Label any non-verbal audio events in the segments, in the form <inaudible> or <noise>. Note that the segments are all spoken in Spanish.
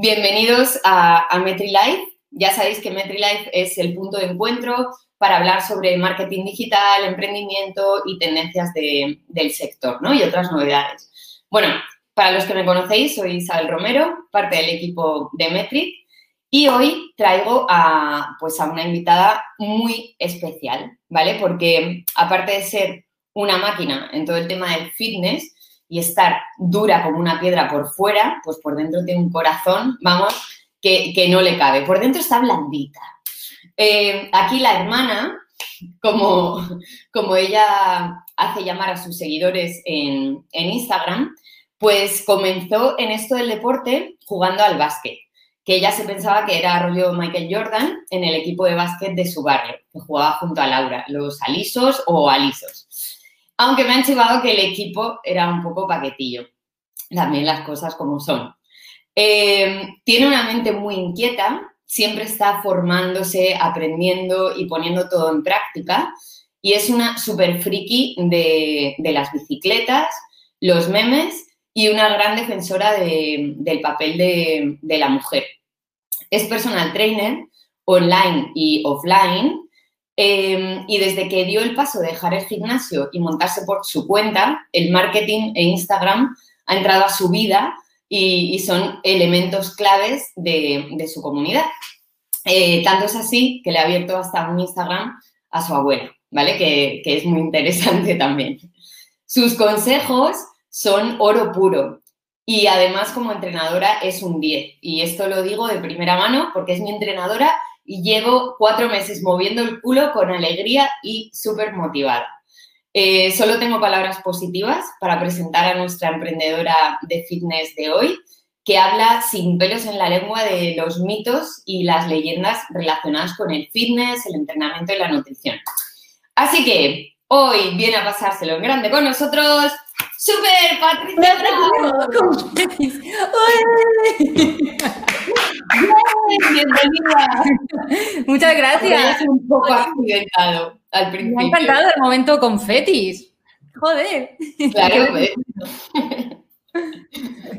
Bienvenidos a, a MetriLife. Ya sabéis que MetriLife es el punto de encuentro para hablar sobre marketing digital, emprendimiento y tendencias del sector, ¿no? Y otras novedades. Bueno, para los que me conocéis, soy Isabel Romero, parte del equipo de Metric, y hoy traigo a, pues, a una invitada muy especial, ¿vale? Porque aparte de ser una máquina en todo el tema del fitness, y estar dura como una piedra por fuera, pues por dentro tiene un corazón, vamos, que, no le cabe. Por dentro está blandita. Eh, aquí la hermana, como, como ella hace llamar a sus seguidores en, en Instagram, pues comenzó en esto del deporte jugando al básquet, que ella se pensaba que era rollo Michael Jordan en el equipo de básquet de su barrio, que jugaba junto a Laura, los alisos o alisos aunque me han chivado que el equipo era un poco paquetillo. También las cosas como son. Eh, tiene una mente muy inquieta, siempre está formándose, aprendiendo y poniendo todo en práctica. Y es una super friki de, las bicicletas, los memes y una gran defensora del papel de, de la mujer. Es personal trainer online y offline Em, y desde que dio el paso de dejar el gimnasio y montarse por su cuenta, el marketing e Instagram ha entrado a su vida y, son elementos claves de, su comunidad. Eh, tanto es así que le ha abierto hasta un Instagram a su abuela, ¿vale? Que, que es muy interesante <laughs> también. Sus consejos son oro puro y además como entrenadora es un 10. Y esto lo digo de primera mano porque es mi entrenadora y llevo cuatro meses moviendo el culo con alegría y súper motivada. Eh, solo tengo palabras positivas para presentar a nuestra emprendedora de fitness de hoy, que habla sin pelos en la lengua de los mitos y las leyendas relacionadas con el fitness, el entrenamiento y la nutrición. Así que hoy viene a pasárselo en grande con nosotros ¡Super Patricia Bravo! Bienvenida. Muchas gracias. Es un poco accidentado al principio. Me ha encantado el momento con fetis. Joder. Claro, pues.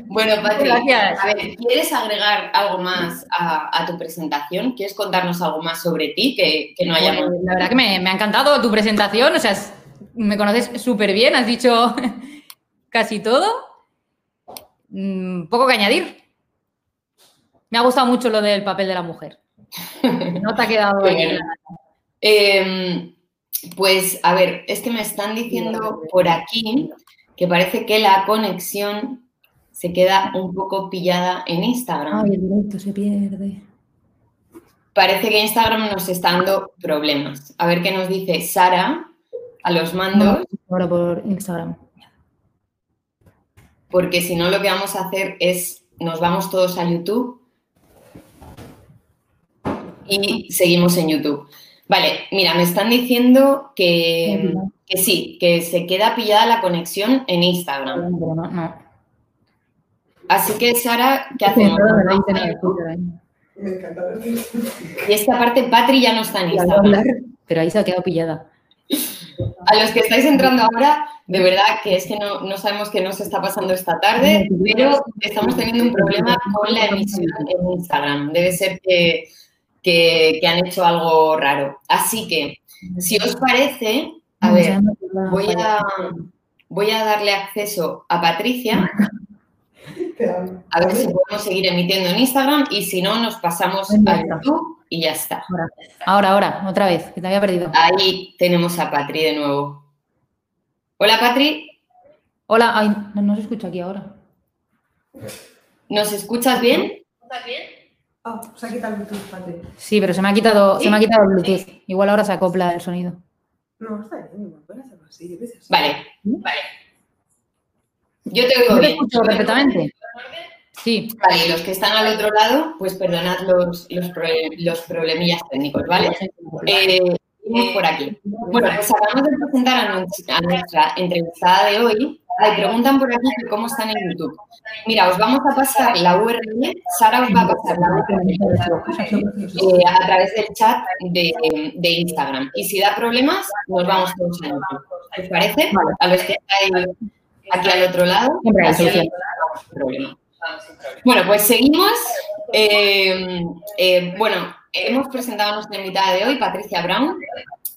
Bueno, Patricia, a ver, ¿quieres agregar algo más a, tu presentación? ¿Quieres contarnos algo más sobre ti que, no hayamos... la verdad que me, me, ha encantado tu presentación, o sea, me conoces súper bien, has dicho <laughs> casi todo. Mm, poco que añadir. Me ha gustado mucho lo del papel de la mujer. <laughs> No te ha quedado bien. Em, pues, a ver, es que me están diciendo por aquí que parece que la conexión se queda un poco pillada en Instagram. Ay, el directo se pierde. Parece que Instagram nos está dando problemas. A ver qué nos dice Sara a los mandos. Ahora por Instagram porque si no lo que vamos a hacer es, nos vamos todos a YouTube y seguimos en YouTube. Vale, mira, me están diciendo que, sí, que se queda pillada la conexión en Instagram. Así que, Sara, ¿qué hacemos? Y esta parte, Patri ya no está en Instagram. Pero ahí se ha quedado pillada. A los que estáis entrando ahora, de verdad que es que no, sabemos qué nos está pasando esta tarde, pero estamos teniendo un problema con la emisión en Instagram. Debe ser que, han hecho algo raro. Así que, si os parece, a ver, voy a, voy a darle acceso a Patricia. <laughs> A ver si podemos seguir emitiendo en Instagram y si no, nos pasamos a YouTube y ya está. Ahora, ahora, otra vez, que te había perdido. Ahí tenemos a Patri de nuevo. Hola, Patri. Hola, ay, no, se escucha aquí ahora. ¿Nos escuchas bien? ¿Estás bien? Oh, se ha quitado el Bluetooth, Patri. Sí, pero se me ha quitado, se me ha quitado el Bluetooth. Igual ahora se acopla el sonido. No, está bien, igual puedes hacerlo así. Vale, vale. Yo te oigo bien. escucho perfectamente. Sí. Vale, los que están al otro lado, pues perdonad los, los, problemillas técnicos, ¿vale? Eh, por aquí. Bueno, pues acabamos de presentar a nuestra, entrevistada de hoy. Me preguntan por aquí cómo están en YouTube. Mira, os vamos a pasar la URL, Sara os va a pasar la URL eh, a través del chat de, de, Instagram. Y si da problemas, nos vamos todos a YouTube. ¿Os parece? A los que estáis aquí al otro lado, Siempre hay problema. Bueno, pues seguimos Eh, eh, bueno, hemos presentado a nuestra invitada de hoy, Patricia Brown,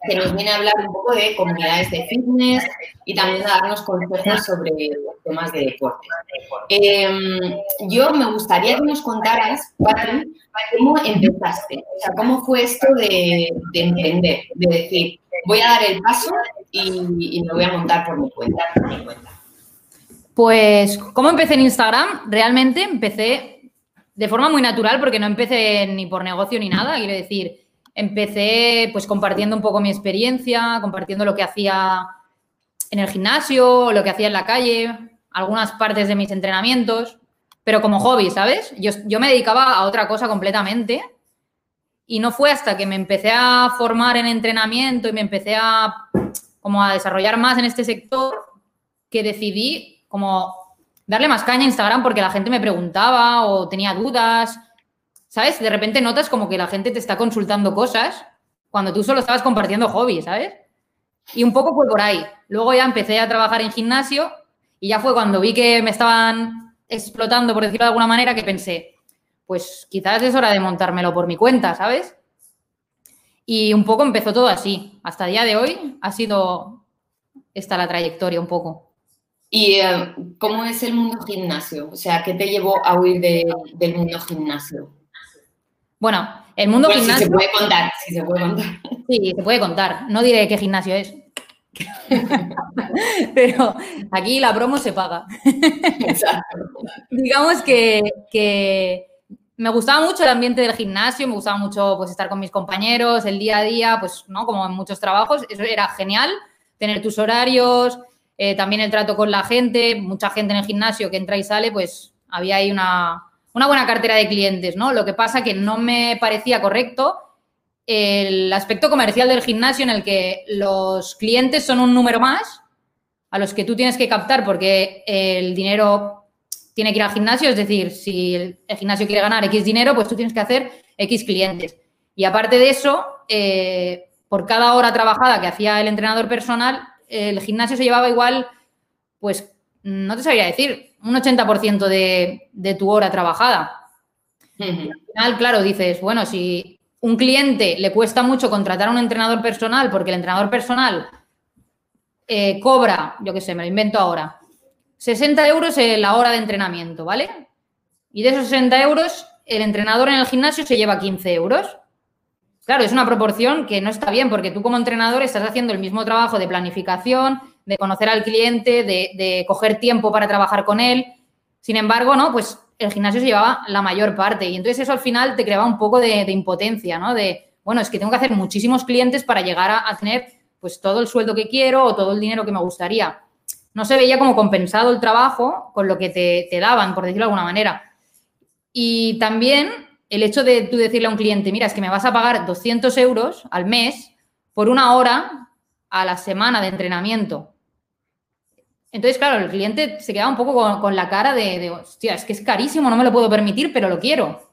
que nos viene a hablar un poco de comunidades de fitness y también a darnos consejos sobre temas de deporte. Eh, yo me gustaría que nos contaras, Patricia, cómo empezaste, o sea, cómo fue esto de, de emprender, de decir, voy a dar el paso y, me voy a montar. Por mi cuenta. Pues, ¿cómo empecé en Instagram? Realmente empecé de forma muy natural porque no empecé ni por negocio ni nada. Quiero decir, empecé pues compartiendo un poco mi experiencia, compartiendo lo que hacía en el gimnasio, lo que hacía en la calle, algunas partes de mis entrenamientos, pero como hobby, ¿sabes? Yo, yo me dedicaba a otra cosa completamente y no fue hasta que me empecé a formar en entrenamiento y me empecé a como a desarrollar más en este sector que decidí como darle más caña a Instagram porque la gente me preguntaba o tenía dudas. ¿Sabes? De repente notas como que la gente te está consultando cosas cuando tú solo estabas compartiendo hobbies, ¿sabes? Y un poco fue por ahí. Luego ya empecé a trabajar en gimnasio y ya fue cuando vi que me estaban explotando, por decirlo de alguna manera, que pensé, pues quizás es hora de montármelo por mi cuenta, ¿sabes? Y un poco empezó todo así. Hasta el día de hoy ha sido esta la trayectoria un poco. ¿Y eh, cómo es el mundo gimnasio? O sea, ¿qué te llevó a huir de, del mundo gimnasio? Bueno, el mundo Pues gimnasio. Si se puede contar, si se puede contar. Sí, se puede contar. No diré qué gimnasio es. <laughs> Pero aquí la promo se paga. Exacto. Digamos que, que me gustaba mucho el ambiente del gimnasio, me gustaba mucho pues estar con mis compañeros, el día a día, pues, ¿no? Como en muchos trabajos, eso era genial, tener tus horarios, eh, también el trato con la gente, mucha gente en el gimnasio que entra y sale, pues había ahí una, una buena cartera de clientes, ¿no? Lo que pasa que no me parecía correcto el aspecto comercial del gimnasio en el que los clientes son un número más a los que tú tienes que captar porque el dinero tiene que ir al gimnasio, es decir, si el, gimnasio quiere ganar X dinero, pues tú tienes que hacer X clientes. Y aparte de eso, eh, por cada hora trabajada que hacía el entrenador personal, el gimnasio se llevaba igual, pues, no te sabría decir, un 80% de, de tu hora trabajada. Al final, claro, dices, bueno, si un cliente le cuesta mucho contratar a un entrenador personal porque el entrenador personal eh, cobra, yo qué sé, me lo invento ahora, 60 euros en la hora de entrenamiento, ¿vale? Y de esos 60 euros, el entrenador en el gimnasio se lleva 15 euros. Claro, es una proporción que no está bien porque tú como entrenador estás haciendo el mismo trabajo de planificación, de conocer al cliente, de, coger tiempo para trabajar con él. Sin embargo, ¿no? Pues el gimnasio se llevaba la mayor parte y entonces eso al final te creaba un poco de, impotencia, ¿no? De, bueno, es que tengo que hacer muchísimos clientes para llegar a, a tener pues todo el sueldo que quiero o todo el dinero que me gustaría. No se veía como compensado el trabajo con lo que te, te daban, por decirlo de alguna manera. Y también el hecho de tú decirle a un cliente, mira, es que me vas a pagar 200 euros al mes por una hora a la semana de entrenamiento. Entonces, claro, el cliente se quedaba un poco con, con la cara de, de, hostia, es que es carísimo, no me lo puedo permitir, pero lo quiero.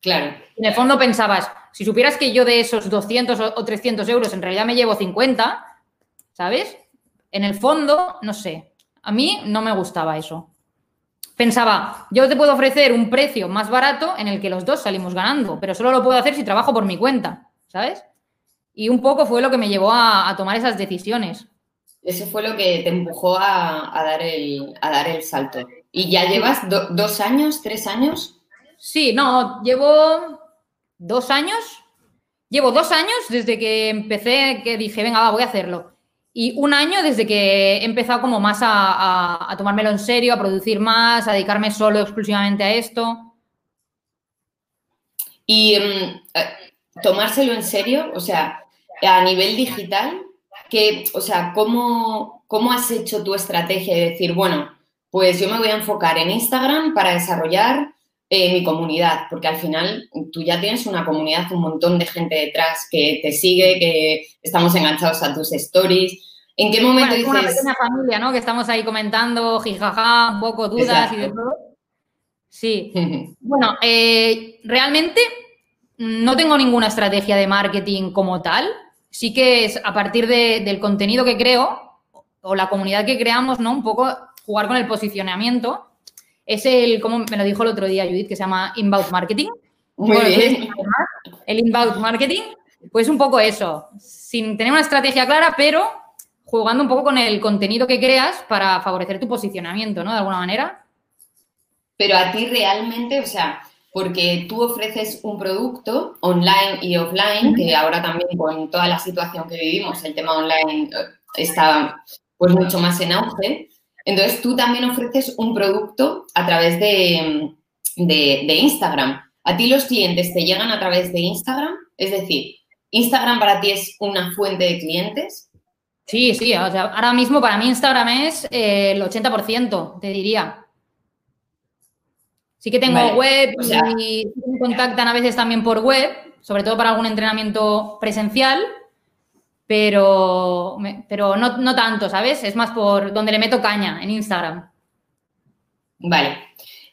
Claro. En el fondo pensabas, si supieras que yo de esos 200 o o 300 euros en realidad me llevo 50, ¿sabes? En el fondo, no sé, a mí no me gustaba eso. Pensaba, yo te puedo ofrecer un precio más barato en el que los dos salimos ganando, pero solo lo puedo hacer si trabajo por mi cuenta, ¿sabes? Y un poco fue lo que me llevó a, a tomar esas decisiones. Eso fue lo que te empujó a, a dar, el, a dar el salto. ¿Y ya llevas do- dos años, tres años? Sí, no, llevo dos años. Llevo dos años desde que empecé, que dije, venga, va, voy a hacerlo. Y un año desde que he empezado como más a, tomármelo en serio, a producir más, a dedicarme solo exclusivamente a esto. Y mm, eh, tomárselo en serio, o sea, a nivel digital, que, o sea, ¿cómo, ¿cómo has hecho tu estrategia de decir, bueno, pues yo me voy a enfocar en Instagram para desarrollar eh, mi comunidad? Porque al final tú ya tienes una comunidad, un montón de gente detrás que te sigue, que estamos enganchados a tus stories. ¿En qué momento Bueno, es una dices, pequeña familia, ¿no? Que estamos ahí comentando, jijaja, un poco dudas y de todo. Sí. <laughs> Bueno, eh, realmente no tengo ninguna estrategia de marketing como tal. Sí que es a partir de- del contenido que creo o la comunidad que creamos, ¿no? Un poco jugar con el posicionamiento. Es el, como me lo dijo el otro día Judith, que se llama inbound marketing. Muy Bueno, bien. entonces, el inbound marketing, pues un poco eso, sin tener una estrategia clara, pero jugando un poco con el contenido que creas para favorecer tu posicionamiento, ¿no? De alguna manera. Pero a ti realmente, o sea, porque tú ofreces un producto online y offline, que ahora también con toda la situación que vivimos, el tema online eh, está pues mucho más en auge. Entonces tú también ofreces un producto a través de, de- de Instagram. ¿A ti los clientes te llegan a través de Instagram? Es decir, ¿Instagram para ti es una fuente de clientes? Sí, sí, o sea, ahora mismo para mí Instagram es eh, el 80%, te diría. Sí que tengo Vale, web o sea- y me contactan a veces también por web, sobre todo para algún entrenamiento presencial, pero, pero no, no tanto, ¿sabes? Es más por donde le meto caña, en Instagram. Vale.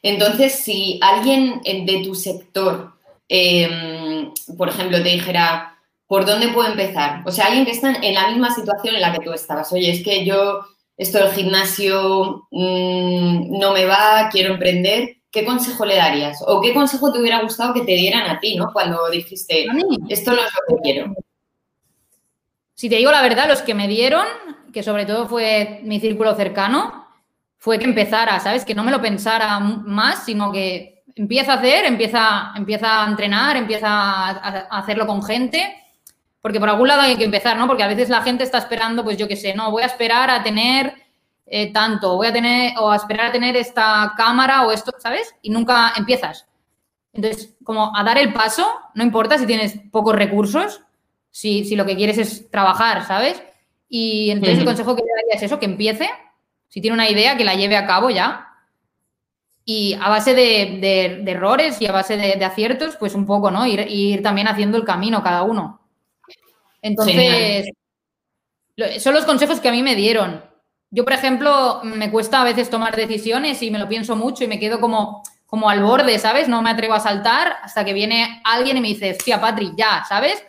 Entonces, si alguien de tu sector, eh, por ejemplo, te dijera, ¿por dónde puedo empezar? O sea, alguien que está en la misma situación en la que tú estabas. Oye, es que yo, esto del gimnasio mm, no me va, quiero emprender. ¿Qué consejo le darías? ¿O qué consejo te hubiera gustado que te dieran a ti, ¿no? Cuando dijiste, esto no es lo que quiero. Si te digo la verdad, los que me dieron, que sobre todo fue mi círculo cercano, fue que empezara, ¿sabes? Que no me lo pensara más, sino que empieza a hacer, empieza, empieza a entrenar, empieza a, a hacerlo con gente, porque por algún lado hay que empezar, ¿no? Porque a veces la gente está esperando, pues yo qué sé, no, voy a esperar a tener eh, tanto, voy a tener, o a esperar a tener esta cámara o esto, ¿sabes? Y nunca empiezas. Entonces, como a dar el paso, no importa si tienes pocos recursos, si, si lo que quieres es trabajar, ¿sabes? Y entonces el consejo que le daría es eso, que empiece, si tiene una idea, que la lleve a cabo ya. Y a base de, de- de errores y a base de, de aciertos, pues un poco, ¿no? Ir, ir también haciendo el camino cada uno. Entonces, Genial. son los consejos que a mí me dieron. Yo, por ejemplo, me cuesta a veces tomar decisiones y me lo pienso mucho y me quedo como, como al borde, ¿sabes? No me atrevo a saltar hostia que viene alguien y me dice, hostia, Patri, ya, ¿sabes?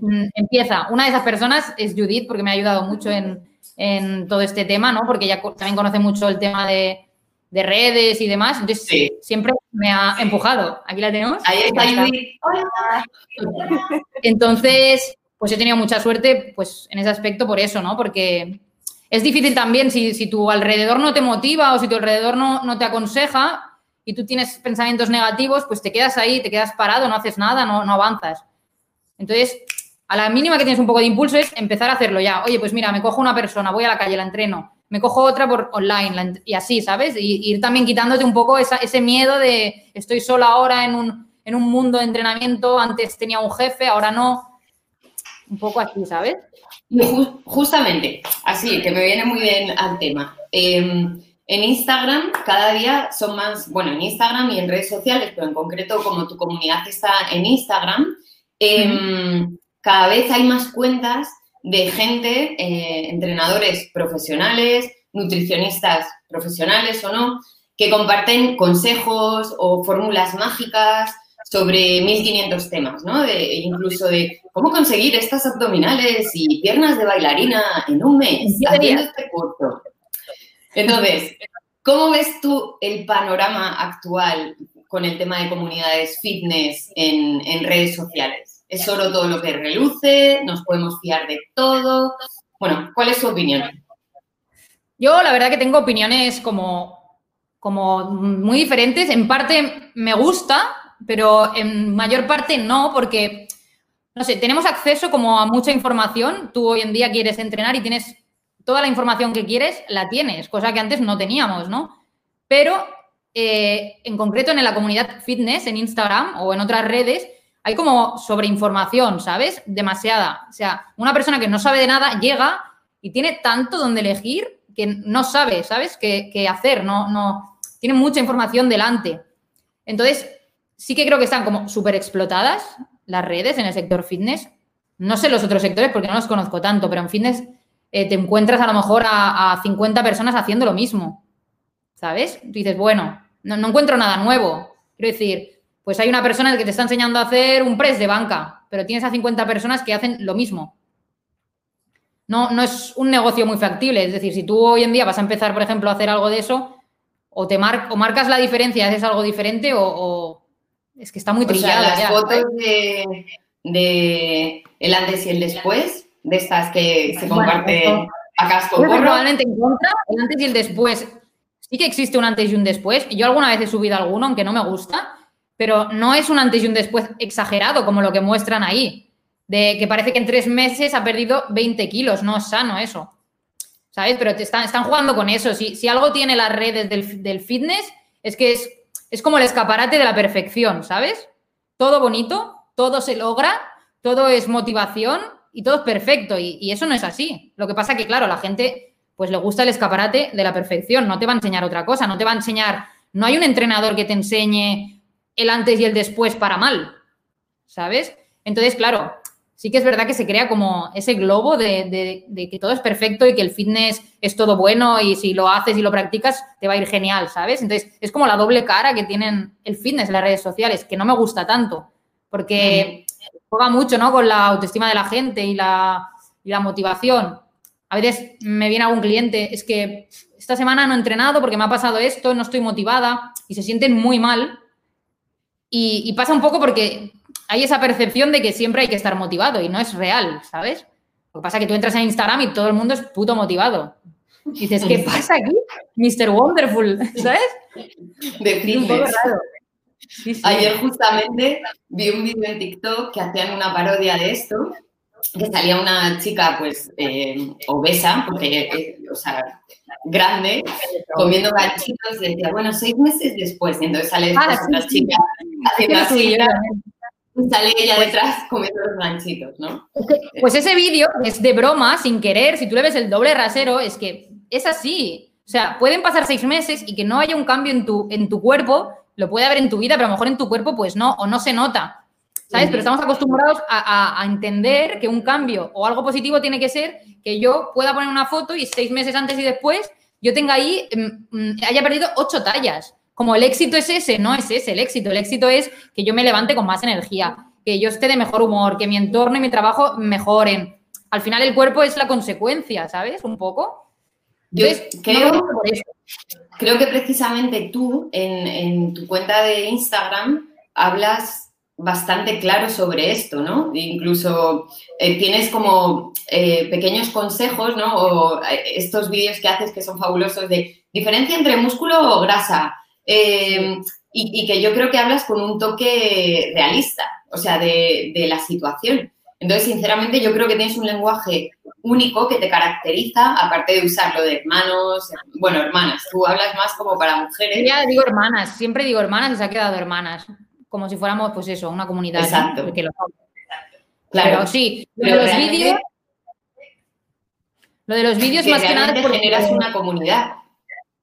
Mm, Empieza. Una de esas personas es Judith, porque me ha ayudado mucho en, en todo este tema, ¿no? Porque ella también conoce mucho el tema de, de redes y demás. Entonces, Sí. siempre me ha empujado. Aquí la tenemos. Ahí está. Judith. Hola. Entonces, pues he tenido mucha suerte pues, en ese aspecto por eso, ¿no? Porque es difícil también si, si tu alrededor no te motiva o si tu alrededor no, no te aconseja y tú tienes pensamientos negativos, pues te quedas ahí, te quedas parado, no haces nada, no, no avanzas. Entonces, a la mínima que tienes un poco de impulso es empezar a hacerlo ya. Oye, pues mira, me cojo una persona, voy a la calle, la entreno. Me cojo otra por online y así, ¿sabes? Y ir también quitándote un poco ese miedo de estoy sola ahora en un, en un mundo de entrenamiento, antes tenía un jefe, ahora no. Un poco así, ¿sabes? Justamente, así, que me viene muy bien al tema. Eh, en Instagram cada día son más, bueno, en Instagram y en redes sociales, pero en concreto como tu comunidad está en Instagram, eh, cada vez hay más cuentas de gente, eh, entrenadores profesionales, nutricionistas profesionales o no, que comparten consejos o fórmulas mágicas sobre 1500 temas, ¿no? De, incluso de cómo conseguir estas abdominales y piernas de bailarina en un mes haciendo este curso. Entonces, ¿cómo ves tú el panorama actual con el tema de comunidades fitness en, en redes sociales? ¿Es oro todo lo que reluce? ¿Nos podemos fiar de todo? Bueno, ¿cuál es tu opinión? Yo la verdad que tengo opiniones como, como muy diferentes. En parte me gusta, pero en mayor parte no, porque, no sé, tenemos acceso como a mucha información. Tú hoy en día quieres entrenar y tienes toda la información que quieres, la tienes, cosa que antes no teníamos, ¿no? Pero eh, en concreto en la comunidad fitness, en Instagram o en otras redes, hay como sobreinformación, ¿sabes? Demasiada. O sea, una persona que no sabe de nada llega y tiene tanto donde elegir que no sabe, ¿sabes? Qué, hacer, no, no. Tiene mucha información delante. Entonces, sí que creo que están como súper explotadas las redes en el sector fitness. No sé los otros sectores porque no los conozco tanto, pero en fitness eh, te encuentras a lo mejor a, a 50 personas haciendo lo mismo. ¿Sabes? Tú dices, bueno, no, no encuentro nada nuevo. Quiero decir, pues hay una persona que te está enseñando a hacer un press de banca, pero tienes a 50 personas que hacen lo mismo. No, no es un negocio muy factible. Es decir, si tú hoy en día vas a empezar, por ejemplo, a hacer algo de eso, o te mar o marcas la diferencia, haces algo diferente, o, o es que está muy O sea, trillado las ya, fotos de, de el antes y el después, de estas que se Bueno, comparten esto- a casco Yo probablemente en contra, el antes y el después. Sí que existe un antes y un después. Yo alguna vez he subido alguno, aunque no me gusta, pero no es un antes y un después exagerado como lo que muestran ahí. De que parece que en tres meses ha perdido 20 kilos. No es sano eso. ¿Sabes? Pero te están, están jugando con eso. Si, si algo tiene las redes del, del fitness, es que es, es como el escaparate de la perfección, ¿sabes? Todo bonito, todo se logra, todo es motivación y todo es perfecto. Y, eso no es así. Lo que pasa que, claro, la gente pues le gusta el escaparate de la perfección. No te va a enseñar otra cosa. No te va a enseñar. No hay un entrenador que te enseñe el antes y el después para mal. ¿Sabes? Entonces, claro, sí que es verdad que se crea como ese globo de, de- de que todo es perfecto y que el fitness es todo bueno y si lo haces y lo practicas te va a ir genial, ¿sabes? Entonces, es como la doble cara que tienen el fitness en las redes sociales, que no me gusta tanto, porque juega mucho, ¿no? Con la autoestima de la gente y la, y la motivación. A veces me viene algún cliente, es que esta semana no he entrenado porque me ha pasado esto, no estoy motivada y se sienten muy mal. Y, y pasa un poco porque hay esa percepción de que siempre hay que estar motivado y no es real, ¿sabes? Lo que pasa es que tú entras en Instagram y todo el mundo es puto motivado. Y dices, ¿qué pasa aquí? Mr. Wonderful, ¿sabes? de un poco fitness. raro. Sí, sí. Ayer justamente vi un vídeo en TikTok que hacían una parodia de esto, que salía una chica pues eh, obesa, porque, eh, o sea, grande, comiendo ganchitos y decía, bueno, seis meses después, y entonces sale Ah, pues, sí, otra sí. chica haciendo Tienes tu así, y sale ella detrás comiendo los ganchitos, ¿no? Pues ese vídeo es de broma, sin querer. Si tú le ves el doble rasero, es que es así. O sea, pueden pasar seis meses y que no haya un cambio en tu, en tu cuerpo. Lo puede haber en tu vida, pero a lo mejor en tu cuerpo, pues no, o no se nota. ¿Sabes? Pero estamos acostumbrados a, a- a entender que un cambio o algo positivo tiene que ser que yo pueda poner una foto y seis meses antes y después yo tenga ahí, mm, mm, haya perdido ocho tallas. Como el éxito es ese, no es ese el éxito. El éxito es que yo me levante con más energía, que yo esté de mejor humor, que mi entorno y mi trabajo mejoren. Al final el cuerpo es la consecuencia, ¿sabes? Un poco. Yo Entonces, creo, que precisamente tú en, en tu cuenta de Instagram hablas bastante claro sobre esto, ¿no? Incluso eh, tienes como eh, pequeños consejos, ¿no? O eh, estos vídeos que haces que son fabulosos de diferencia entre músculo o grasa. eh, y, que yo creo que hablas con un toque realista, o sea, de, de la situación. Entonces, sinceramente, yo creo que tienes un lenguaje único que te caracteriza, aparte de usarlo de hermanos, bueno, hermanas, tú hablas más como para mujeres. Ya digo hermanas, siempre digo hermanas y se ha quedado hermanas. Como si fuéramos, pues eso, una comunidad. ¿no? Exacto. Porque lo somos. Claro, Pero sí, lo pero de los realmente vídeos. Lo de los vídeos que más que nada. porque- generas una comunidad.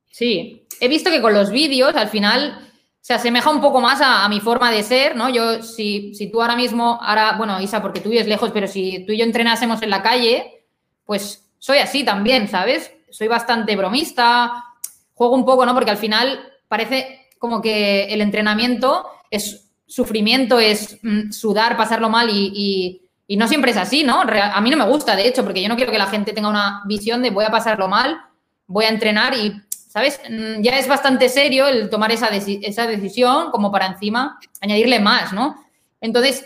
Sí, he visto que con los vídeos al final se asemeja un poco más a, a mi forma de ser, ¿no? Yo, si, si tú ahora mismo, ahora, bueno, Isa, porque tú vives lejos, pero si tú y yo entrenásemos en la calle, pues soy así también, ¿sabes? Soy bastante bromista, juego un poco, ¿no? Porque al final parece como que el entrenamiento es sufrimiento, es mm, sudar, pasarlo mal y, y- no siempre es así, ¿no? A mí no me gusta, de hecho, porque yo no quiero que la gente tenga una visión de voy a pasarlo mal, voy a entrenar y, ¿sabes? Mm, Ya es bastante serio el tomar esa, esa decisión como para encima añadirle más, ¿no? Entonces,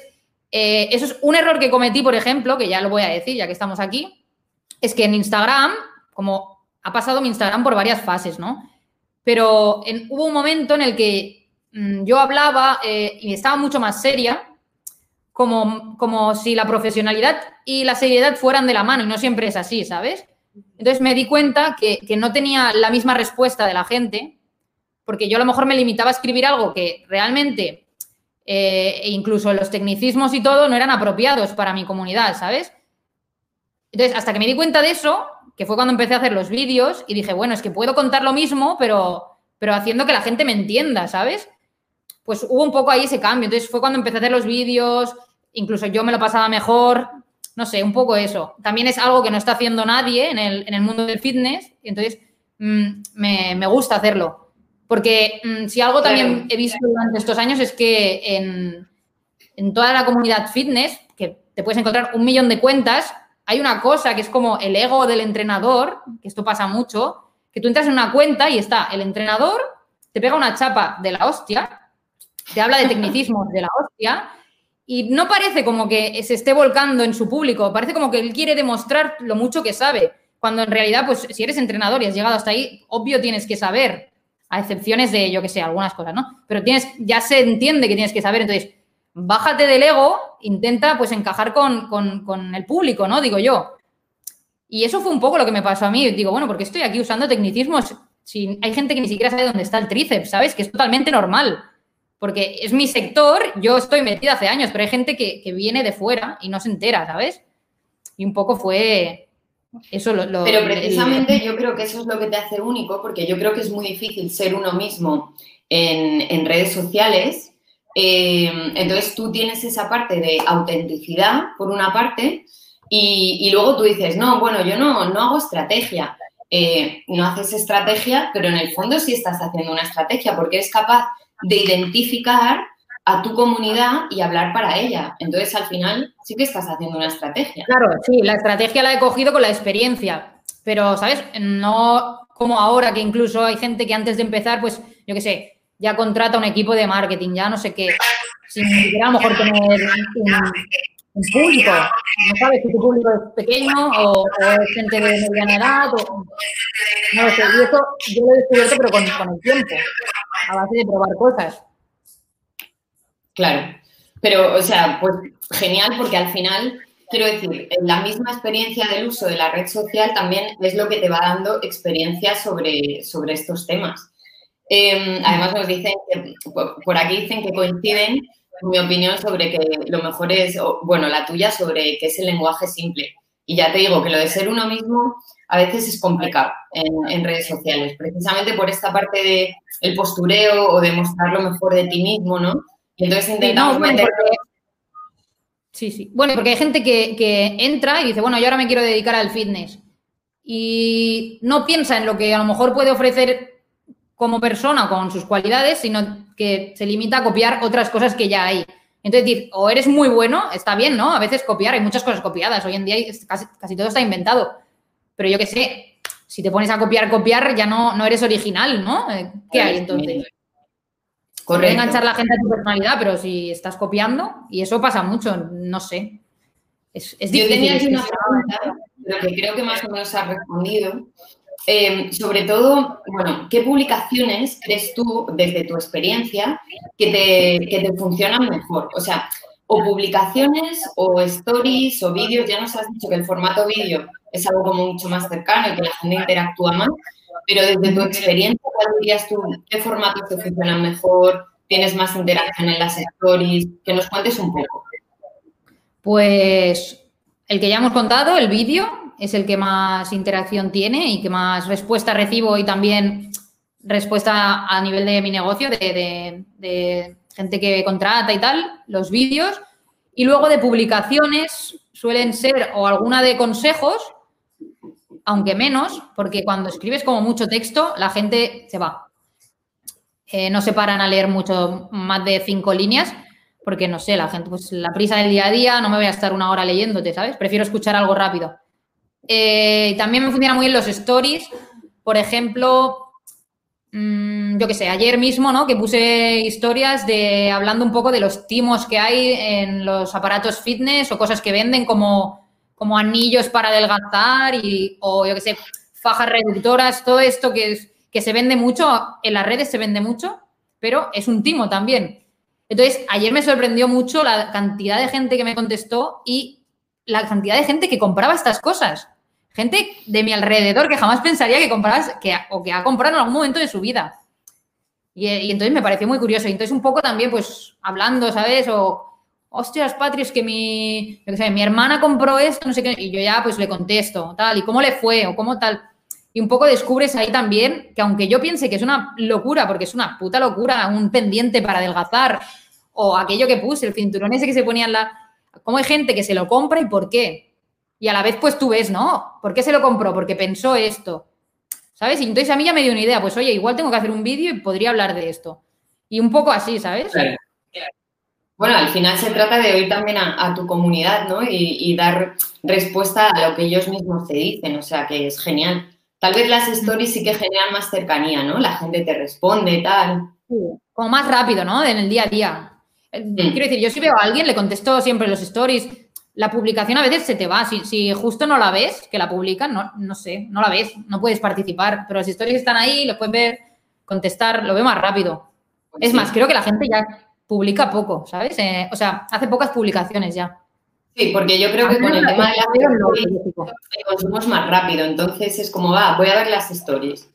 eh, eso es un error que cometí, por ejemplo, que ya lo voy a decir ya que estamos aquí, es que en Instagram, como ha pasado mi Instagram por varias fases, ¿no? Pero en- hubo un momento en el que mm, yo hablaba eh, y estaba mucho más seria, como, como si la profesionalidad y la seriedad fueran de la mano y no siempre es así, ¿sabes? Entonces me di cuenta que, no tenía la misma respuesta de la gente, porque yo a lo mejor me limitaba a escribir algo que realmente, eh, e incluso los tecnicismos y todo, no eran apropiados para mi comunidad, ¿sabes? Entonces, hasta que me di cuenta de eso, que fue cuando empecé a hacer los vídeos y dije, bueno, es que puedo contar lo mismo, pero, pero haciendo que la gente me entienda, ¿sabes? Pues hubo un poco ahí ese cambio. Entonces fue cuando empecé a hacer los vídeos, incluso yo me lo pasaba mejor, no sé, un poco eso. También es algo que no está haciendo nadie en el, en el mundo del fitness, y entonces mm, me, me gusta hacerlo. Porque mm, si algo también he visto durante estos años es que en, en toda la comunidad fitness, que te puedes encontrar un millón de cuentas, hay una cosa que es como el ego del entrenador, que esto pasa mucho, que tú entras en una cuenta y está el entrenador, te pega una chapa de la hostia, te habla de tecnicismos de la hostia y no parece como que se esté volcando en su público, parece como que él quiere demostrar lo mucho que sabe, cuando en realidad, pues si eres entrenador y has llegado hasta ahí, obvio tienes que saber, a excepciones de, yo que sé, algunas cosas, ¿no? Pero tienes, ya se entiende que tienes que saber, entonces, bájate del ego, intenta pues encajar con, con el público, ¿no? Digo yo. Y eso fue un poco lo que me pasó a mí. Digo, bueno, porque estoy aquí usando tecnicismos si hay gente que ni siquiera sabe dónde está el tríceps, ¿sabes? Que es totalmente normal. Porque es mi sector, yo estoy metida hace años, pero hay gente que, viene de fuera y no se entera, ¿sabes? Y un poco fue eso lo... pero precisamente yo creo que eso es lo que te hace único, porque yo creo que es muy difícil ser uno mismo en, redes sociales. Eh, entonces tú tienes esa parte de autenticidad, por una parte, y, luego tú dices, no, bueno, yo no, no hago estrategia. Eh, no haces estrategia, pero en el fondo sí estás haciendo una estrategia porque eres capaz de identificar a tu comunidad y hablar para ella. Entonces, al final, sí que estás haciendo una estrategia. Claro, sí, la estrategia la he cogido con la experiencia, pero, ¿sabes? No como ahora que incluso hay gente que antes de empezar, pues, yo qué sé, ya contrata un equipo de marketing, ya no sé qué, sin a lo mejor tener un, público. No sabes si tu público es pequeño o, es gente de mediana edad. No sé. Y eso yo lo he descubierto, pero con, con, el tiempo, a base de probar cosas. Claro. Pero, o sea, pues genial, porque al final, quiero decir, la misma experiencia del uso de la red social también es lo que te va dando experiencia sobre, sobre estos temas. Eh, además, nos dicen que, por aquí dicen que coinciden mi opinión sobre que lo mejor es, bueno, la tuya sobre qué es el lenguaje simple. Y ya te digo que lo de ser uno mismo a veces es complicado en, redes sociales, precisamente por esta parte de el postureo o de mostrar lo mejor de ti mismo, ¿no? Y entonces intentamos meter... Sí, sí. Bueno, porque hay gente que, que entra y dice, bueno, yo ahora me quiero dedicar al fitness. Y no piensa en lo que a lo mejor puede ofrecer como persona con sus cualidades, sino que se limita a copiar otras cosas que ya hay. Entonces, decir, o eres muy bueno, está bien, ¿no? A veces copiar, hay muchas cosas copiadas. Hoy en día casi, todo está inventado. Pero yo qué sé, si te pones a copiar, copiar, ya no, no eres original, ¿no? Eh, ¿Qué hay entonces? Correcto. enganchar la gente a tu personalidad, pero si estás copiando, y eso pasa mucho, no sé. Es, es difícil. Yo tenía una pregunta, lo que creo que más o menos has respondido, Em, sobre todo, bueno, ¿qué publicaciones crees tú, desde tu experiencia, que te, que te funcionan mejor? O sea, o publicaciones, o stories, o vídeos. Ya nos has dicho que el formato vídeo es algo como mucho más cercano y que la gente interactúa más. Pero desde tu experiencia, ¿cuál dirías tú? ¿Qué formatos te funcionan mejor? ¿Tienes más interacción en las stories? Que nos cuentes un poco. Pues el que ya hemos contado, el vídeo, es el que más interacción tiene y que más respuesta recibo y también respuesta a nivel de mi negocio, de, gente que contrata y tal, los vídeos. Y luego de publicaciones suelen ser o alguna de consejos, aunque menos, porque cuando escribes como mucho texto, la gente se va. Eh, no se paran a leer mucho más de cinco líneas, porque no sé, la gente, pues la prisa del día a día, no me voy a estar una hora leyéndote, ¿sabes? Prefiero escuchar algo rápido. Eh, también me funcionan muy bien los stories. Por ejemplo, mm, yo qué sé, ayer mismo, ¿no? Que puse historias de hablando un poco de los timos que hay en los aparatos fitness o cosas que venden como, como anillos para adelgazar y, o yo qué sé, fajas reductoras, todo esto que, que se vende mucho, en las redes se vende mucho, pero es un timo también. Entonces, ayer me sorprendió mucho la cantidad de gente que me contestó y la cantidad de gente que compraba estas cosas. Gente de mi alrededor que jamás pensaría que comprabas que, o que ha comprado en algún momento de su vida. Y, entonces me pareció muy curioso. Y entonces un poco también, pues, hablando, ¿sabes? O, hostias, Patrick, que mi, mi hermana compró esto, no sé qué, y yo ya pues le contesto, tal, y cómo le fue, o cómo tal. Y un poco descubres ahí también que aunque yo piense que es una locura, porque es una puta locura, un pendiente para adelgazar, o aquello que puse, el cinturón ese que se ponía en la... ¿Cómo hay gente que se lo compra y por qué? Y a la vez, pues tú ves, ¿no? ¿Por qué se lo compró? Porque pensó esto. ¿Sabes? Y entonces a mí ya me dio una idea, pues oye, igual tengo que hacer un vídeo y podría hablar de esto. Y un poco así, ¿sabes? Bueno, al final se trata de oír también a, tu comunidad, ¿no? Y, dar respuesta a lo que ellos mismos te dicen, o sea, que es genial. Tal vez las stories sí que generan más cercanía, ¿no? La gente te responde, tal. como más rápido, ¿no? En el día a día. Eh, quiero decir, yo si veo a alguien, le contesto siempre los stories. La publicación a veces se te va. Si, si justo no la ves, que la publican, no, no sé, no la ves, no puedes participar. Pero las stories están ahí, los puedes ver, contestar, lo veo más rápido. Pues es más, creo que la gente ya publica poco, ¿sabes? Eh, o sea, hace pocas publicaciones ya. Sí, porque yo creo que con el tema de las stories el consumo es más rápido. Entonces es como, va, voy a ver las stories.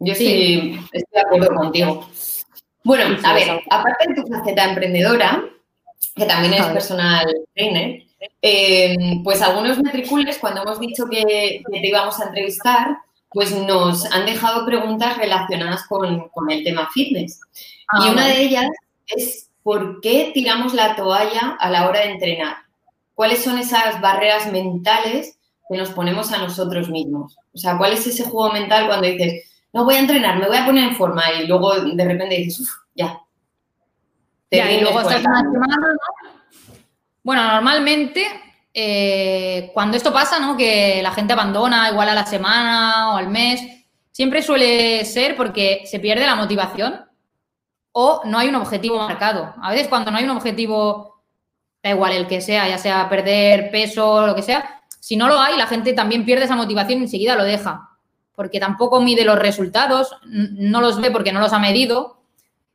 Yo sí, estoy de acuerdo contigo. Bueno, a ver, aparte de tu faceta emprendedora, que también es personal trainer, eh, pues algunos matricules, cuando hemos dicho que, que te íbamos a entrevistar, pues nos han dejado preguntas relacionadas con, con el tema fitness. Ah, y una de ellas es ¿por qué tiramos la toalla a la hora de entrenar? ¿Cuáles son esas barreras mentales que nos ponemos a nosotros mismos? O sea, ¿cuál es ese juego mental cuando dices, no voy a entrenar, me voy a poner en forma y luego de repente dices, uff, ya. Te Ya, y rindes luego estás cuenta. una semana, ¿no? Bueno, normalmente eh, cuando esto pasa, ¿no? Que la gente abandona igual a la semana o al mes, siempre suele ser porque se pierde la motivación o no hay un objetivo marcado. A veces cuando no hay un objetivo, da igual el que sea, ya sea perder peso o lo que sea, si no lo hay, la gente también pierde esa motivación y enseguida lo deja. Porque tampoco mide los resultados, no los ve porque no los ha medido.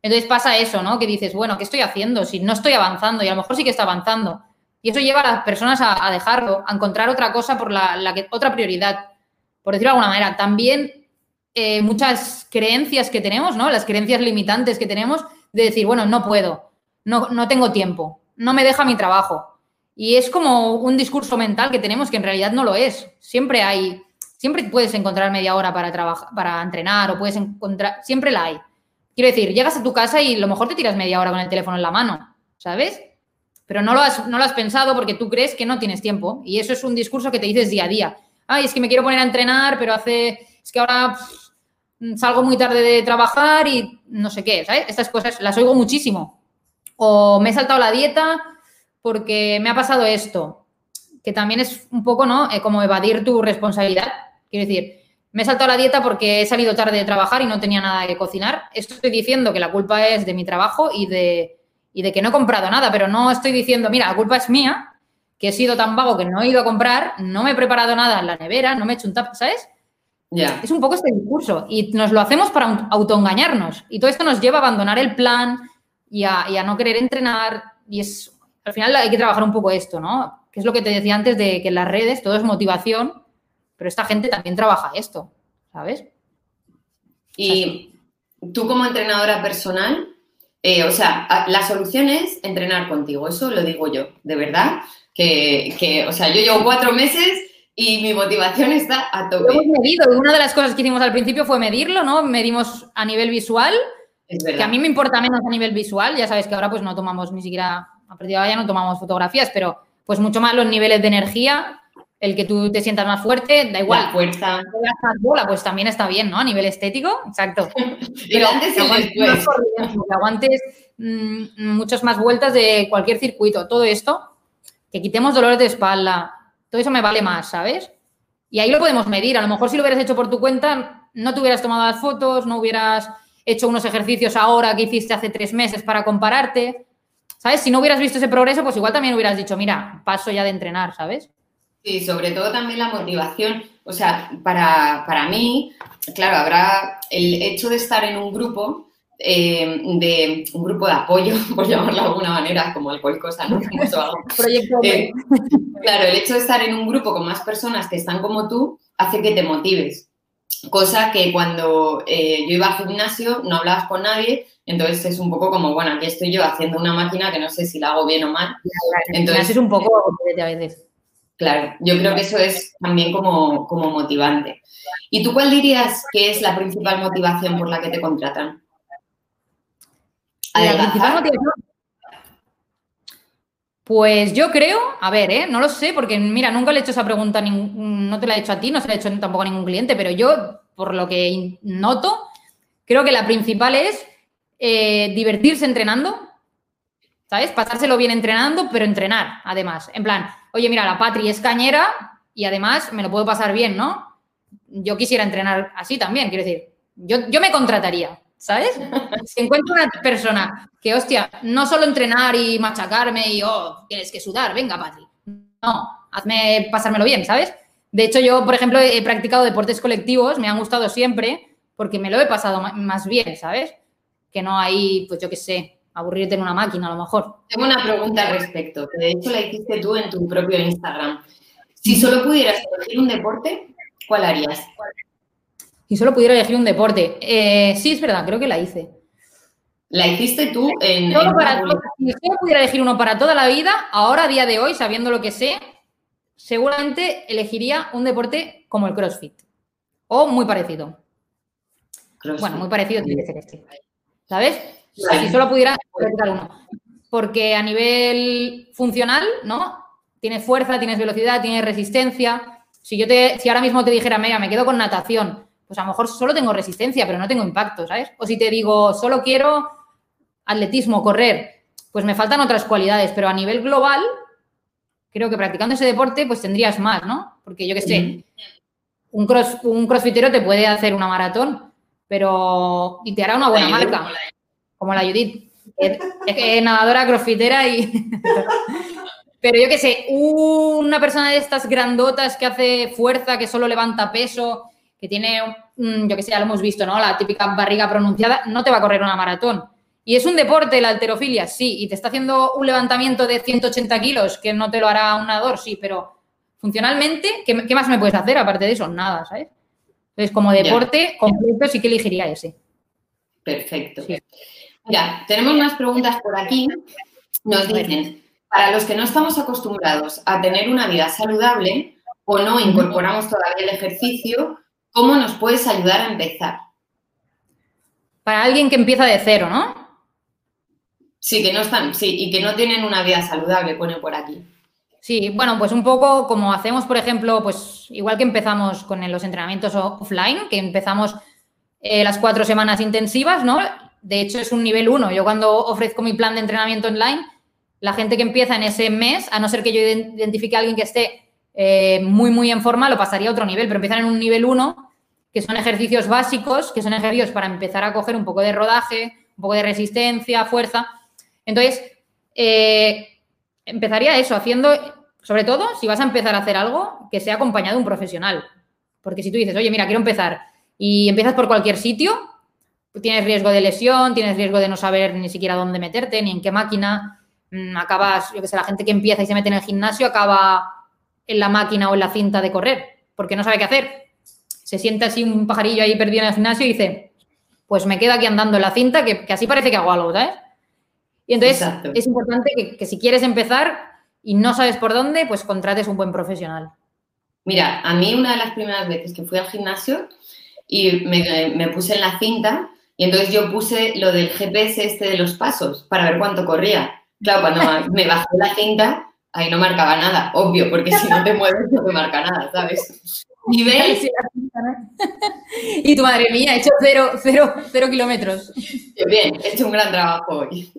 Entonces pasa eso, ¿no? Que dices, bueno, ¿qué estoy haciendo? Si no estoy avanzando y a lo mejor sí que está avanzando. Y eso lleva a las personas a, dejarlo, a encontrar otra cosa por la, la que, otra prioridad, por decirlo de alguna manera. También eh, muchas creencias que tenemos, ¿no? Las creencias limitantes que tenemos de decir, bueno, no puedo, no, no tengo tiempo, no me deja mi trabajo. Y es como un discurso mental que tenemos que en realidad no lo es. Siempre hay, siempre puedes encontrar media hora para trabajar, para entrenar o puedes encontrar, siempre la hay. Quiero decir, llegas a tu casa y a lo mejor te tiras media hora con el teléfono en la mano, ¿sabes? Pero no lo has, no lo has pensado porque tú crees que no tienes tiempo. Y eso es un discurso que te dices día a día. Ay, es que me quiero poner a entrenar, pero hace. Es que ahora pff, salgo muy tarde de trabajar y no sé qué, ¿sabes? Estas cosas las oigo muchísimo. O me he saltado la dieta porque me ha pasado esto. Que también es un poco, ¿no? Eh, como evadir tu responsabilidad. Quiero decir, me he saltado la dieta porque he salido tarde de trabajar y no tenía nada que cocinar. Estoy diciendo que la culpa es de mi trabajo y de, y de que no he comprado nada, pero no estoy diciendo, mira, la culpa es mía, que he sido tan vago que no he ido a comprar, no me he preparado nada en la nevera, no me he hecho un tap, ¿sabes? Es un poco este discurso y nos lo hacemos para autoengañarnos y todo esto nos lleva a abandonar el plan y a, y a no querer entrenar y es, al final hay que trabajar un poco esto, ¿no? Que es lo que te decía antes de que en las redes todo es motivación, pero esta gente también trabaja esto, ¿sabes? Y tú como entrenadora personal, eh, o sea, la solución es entrenar contigo, eso lo digo yo, de verdad, que, que, o sea, yo llevo cuatro meses y mi motivación está a Lo hemos tope, medido y una de las cosas que hicimos al principio fue medirlo, ¿no? Medimos a nivel visual, es que a mí me importa menos a nivel visual, ya sabes que ahora pues no tomamos ni siquiera, a partir de ahora ya no tomamos fotografías, pero pues mucho más los niveles de energía, el que tú te sientas más fuerte, da La igual. fuerza, veas más bola, pues también está bien, ¿no? A nivel estético, exacto. <laughs> el antes aguantes mm, muchas más vueltas de cualquier circuito, todo esto, que quitemos dolores de espalda, todo eso me vale más, ¿sabes? Y ahí lo podemos medir. A lo mejor si lo hubieras hecho por tu cuenta, no te hubieras tomado las fotos, no hubieras hecho unos ejercicios ahora que hiciste hace tres meses para compararte. ¿Sabes? Si no hubieras visto ese progreso, pues igual también hubieras dicho, mira, paso ya de entrenar, ¿sabes? Sí, sobre todo también la motivación. O sea, para, para mí, claro, habrá el hecho de estar en un grupo, eh, de un grupo de apoyo, <laughs> por llamarlo de alguna manera, como Alcohólicos <laughs> Anónimos o algo. Proyecto Eh, claro, el hecho de estar en un grupo con más personas que están como tú hace que te motives. Cosa que cuando eh, yo iba al gimnasio no hablabas con nadie, entonces es un poco como, bueno, aquí estoy yo haciendo una máquina que no sé si la hago bien o mal. Entonces es un poco a veces. Claro, yo creo que eso es también como, como motivante. ¿Y tú cuál dirías que es la principal motivación por la que te contratan? La principal motivación. Pues yo creo, a ver, ¿eh? no lo sé, porque mira, nunca le he hecho esa pregunta, no te la he hecho a ti, no se la he hecho tampoco a ningún cliente, pero yo, por lo que noto, creo que la principal es eh, divertirse entrenando, ¿sabes? Pasárselo bien entrenando, pero entrenar, además. En plan, oye, mira, la Patri es cañera y además me lo puedo pasar bien, ¿no? Yo quisiera entrenar así también, quiero decir, yo me contrataría. ¿Sabes? <laughs> Si encuentro una persona que, hostia, no solo entrenar y machacarme y, oh, tienes que sudar, venga, Patri. No, hazme pasármelo bien, ¿sabes? De hecho, yo, por ejemplo, he practicado deportes colectivos, me han gustado siempre porque me lo he pasado más bien, ¿sabes? Que no hay, pues yo qué sé, aburrirte en una máquina a lo mejor. Tengo una pregunta al respecto, que de hecho la hiciste tú en tu propio Instagram. Si solo pudieras elegir un deporte, ¿cuál harías? Si solo pudiera elegir un deporte. Eh, sí, es verdad, creo que la hice. ¿La hiciste tú en, si solo pudiera elegir uno para toda la vida, ahora a día de hoy, sabiendo lo que sé, seguramente elegiría un deporte como el CrossFit. O muy parecido. Bueno, muy parecido tiene que ser este. ¿Sabes? Si solo pudiera elegir uno. Porque a nivel funcional, ¿no? Tienes fuerza, tienes velocidad, tienes resistencia. Si yo te, si ahora mismo te dijera, mira, me quedo con natación, pues a lo mejor solo tengo resistencia, pero no tengo impacto, ¿sabes? O si te digo, solo quiero atletismo, correr, pues me faltan otras cualidades, pero a nivel global, creo que practicando ese deporte, pues tendrías más, ¿no? Porque yo qué sé, un, cross, un crossfitero te puede hacer una maratón, pero y te hará una buena marca, como la Judith. Es, es nadadora, crossfitera y... <laughs> pero yo qué sé, una persona de estas grandotas que hace fuerza, que solo levanta peso, que tiene, yo que sé, ya lo hemos visto, ¿no? La típica barriga pronunciada, no te va a correr una maratón. Y es un deporte, la alterofilia, sí, y te está haciendo un levantamiento de 180 kilos, que no te lo hará un nadador, sí, pero funcionalmente, ¿qué, más me puedes hacer aparte de eso? Nada, ¿sabes? Entonces, como deporte completo, sí que elegiría ese. Perfecto. Mira, tenemos más preguntas por aquí. Nos dicen, para los que no estamos acostumbrados a tener una vida saludable o no incorporamos todavía el ejercicio, ¿Cómo nos puedes ayudar a empezar? Para alguien que empieza de cero, ¿no? Sí, que no están, sí, y que no tienen una vida saludable, pone por aquí. Sí, bueno, pues un poco como hacemos, por ejemplo, pues igual que empezamos con los entrenamientos offline, que empezamos eh, las cuatro semanas intensivas, ¿no? De hecho, es un nivel uno. Yo cuando ofrezco mi plan de entrenamiento online, la gente que empieza en ese mes, a no ser que yo identifique a alguien que esté eh, muy, muy en forma, lo pasaría a otro nivel, pero empiezan en un nivel 1, que son ejercicios básicos, que son ejercicios para empezar a coger un poco de rodaje, un poco de resistencia, fuerza. Entonces, eh, empezaría eso, haciendo, sobre todo, si vas a empezar a hacer algo, que sea acompañado de un profesional. Porque si tú dices, oye, mira, quiero empezar, y empiezas por cualquier sitio, tienes riesgo de lesión, tienes riesgo de no saber ni siquiera dónde meterte, ni en qué máquina. Mm, acabas, yo que sé, la gente que empieza y se mete en el gimnasio acaba en la máquina o en la cinta de correr, porque no sabe qué hacer. Se siente así un pajarillo ahí perdido en el gimnasio y dice, pues me quedo aquí andando en la cinta, que, así parece que hago algo, ¿sabes? Y entonces es importante que, si quieres empezar y no sabes por dónde, pues contrates un buen profesional. Mira, a mí una de las primeras veces que fui al gimnasio y me, me puse en la cinta y entonces yo puse lo del GPS este de los pasos para ver cuánto corría. Claro, cuando <laughs> me bajé la cinta, ahí no marcaba nada, obvio, porque si no te mueves no te marca nada, ¿sabes? Nivel. <laughs> y tu madre mía, he hecho cero, cero, cero kilómetros. Bien, he hecho un gran trabajo hoy.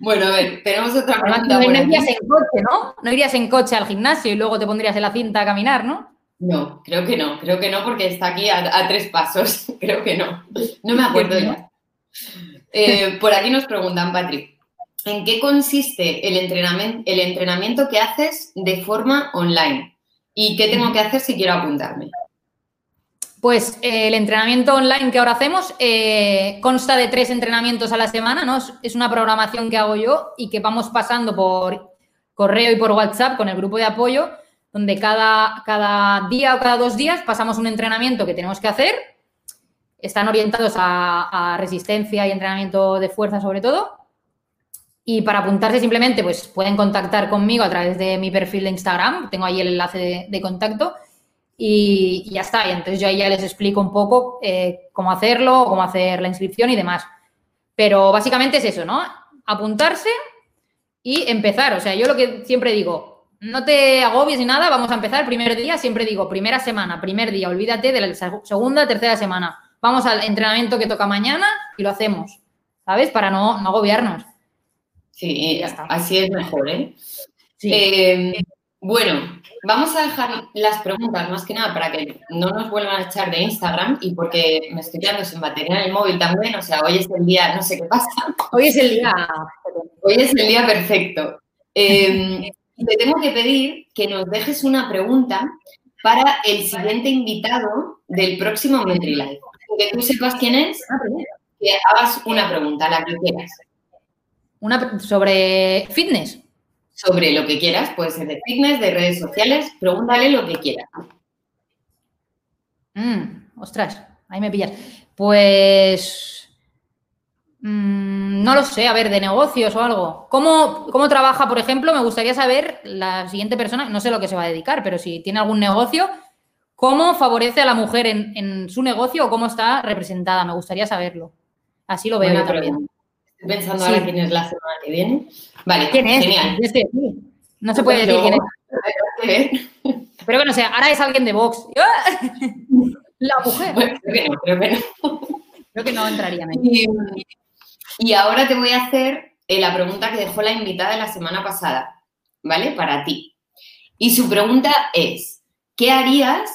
Bueno, a ver, tenemos otra pregunta. No, irías en coche, ¿no? No irías en coche al gimnasio y luego te pondrías en la cinta a caminar, ¿no? No, creo que no, creo que no, porque está aquí a, tres pasos. <laughs> Creo que no. No me acuerdo ya. Eh, por aquí nos preguntan, Patrick, ¿en qué consiste el entrenamiento, el entrenamiento que haces de forma online? ¿Y qué tengo que hacer si quiero apuntarme? Pues eh, el entrenamiento online que ahora hacemos eh, consta de tres entrenamientos a la semana, ¿no? Es una programación que hago yo y que vamos pasando por correo y por WhatsApp con el grupo de apoyo, donde cada, cada día o cada dos días pasamos un entrenamiento que tenemos que hacer. Están orientados a resistencia y entrenamiento de fuerza sobre todo. Y para apuntarse simplemente, pues pueden contactar conmigo a través de mi perfil de Instagram, tengo ahí el enlace de, contacto y, ya está. Y entonces yo ahí ya les explico un poco eh, cómo hacerlo, cómo hacer la inscripción y demás. Pero básicamente es eso, ¿no? Apuntarse y empezar. O sea, yo lo que siempre digo, no te agobies ni nada, vamos a empezar el primer día, siempre digo, primera semana, primer día, olvídate de la segunda, tercera semana. Vamos al entrenamiento que toca mañana y lo hacemos, ¿sabes? Para no, no agobiarnos. Sí, así es mejor, ¿eh? eh Bueno, vamos a dejar las preguntas más que nada para que no nos vuelvan a echar de Instagram y porque me estoy quedando sin batería en el móvil también, o sea, hoy es el día, no sé qué pasa. Hoy es el día. Hoy es el día perfecto. Eh, te tengo que pedir que nos dejes una pregunta para el siguiente invitado del próximo MetriLife. Que tú sepas quién es, que hagas una pregunta, la que quieras. Una sobre fitness. Sobre lo que quieras, puede ser de fitness, de redes sociales, pregúntale lo que quieras. Mm, ostras, ahí me pillas. Pues mm, no lo sé, a ver, de negocios o algo. ¿Cómo, ¿Cómo, trabaja, por ejemplo? Me gustaría saber la siguiente persona, no sé lo que se va a dedicar, pero si tiene algún negocio, ¿cómo favorece a la mujer en, en su negocio o cómo está representada? Me gustaría saberlo. Así lo veo yo también. Estoy pensando ahora quién es la semana que viene. Vale, ¿Quién es? genial. no se puede decir quién es. Pero bueno, o sea, ahora es alguien de Vox. <laughs> La mujer. Bueno, creo que no, creo que no. Creo que no entraría. Y, y ahora te voy a hacer eh, la pregunta que dejó la invitada de la semana pasada, ¿vale? Para ti. Y su pregunta es, ¿qué harías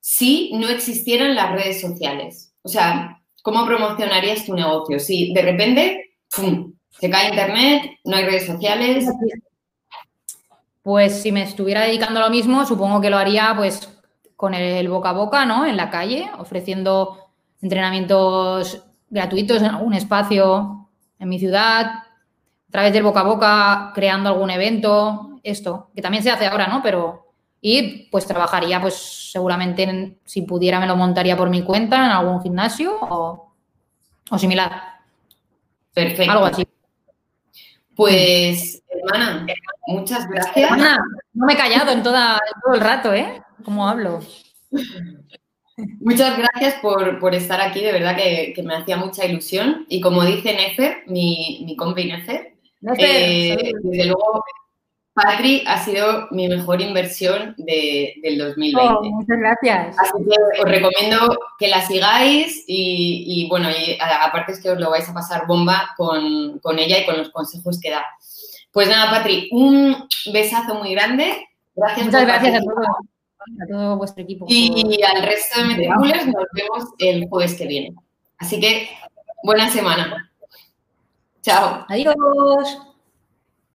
si no existieran las redes sociales? O sea, ¿cómo promocionarías tu negocio? Si de repente, ¡pum!, se cae internet, no hay redes sociales. Pues si me estuviera dedicando a lo mismo, supongo que lo haría pues con el boca a boca, ¿no? En la calle, ofreciendo entrenamientos gratuitos en algún espacio en mi ciudad, a través del boca a boca, creando algún evento, esto, que también se hace ahora, ¿no? Pero, y pues trabajaría, pues seguramente, en, si pudiera, me lo montaría por mi cuenta en algún gimnasio o similar. Perfecto. Algo así. Pues, hermana, muchas gracias. Hermana, no me he callado en, toda, en todo el rato, ¿eh? ¿Cómo hablo? Muchas gracias por, por, estar aquí, de verdad que, que, me hacía mucha ilusión. Y como dice Nefer, mi, mi compi Nefer, eh, desde luego, Patri ha sido mi mejor inversión de, del 2020. Oh, muchas gracias. Así que os recomiendo que la sigáis y, y bueno, y aparte es que os lo vais a pasar bomba con, con ella y con los consejos que da. Pues nada, Patri, un besazo muy grande. Gracias Muchas gracias a todos a todo vuestro equipo. Y al resto de Metricules nos vemos el jueves que viene. Así que buena semana. Chao. Adiós.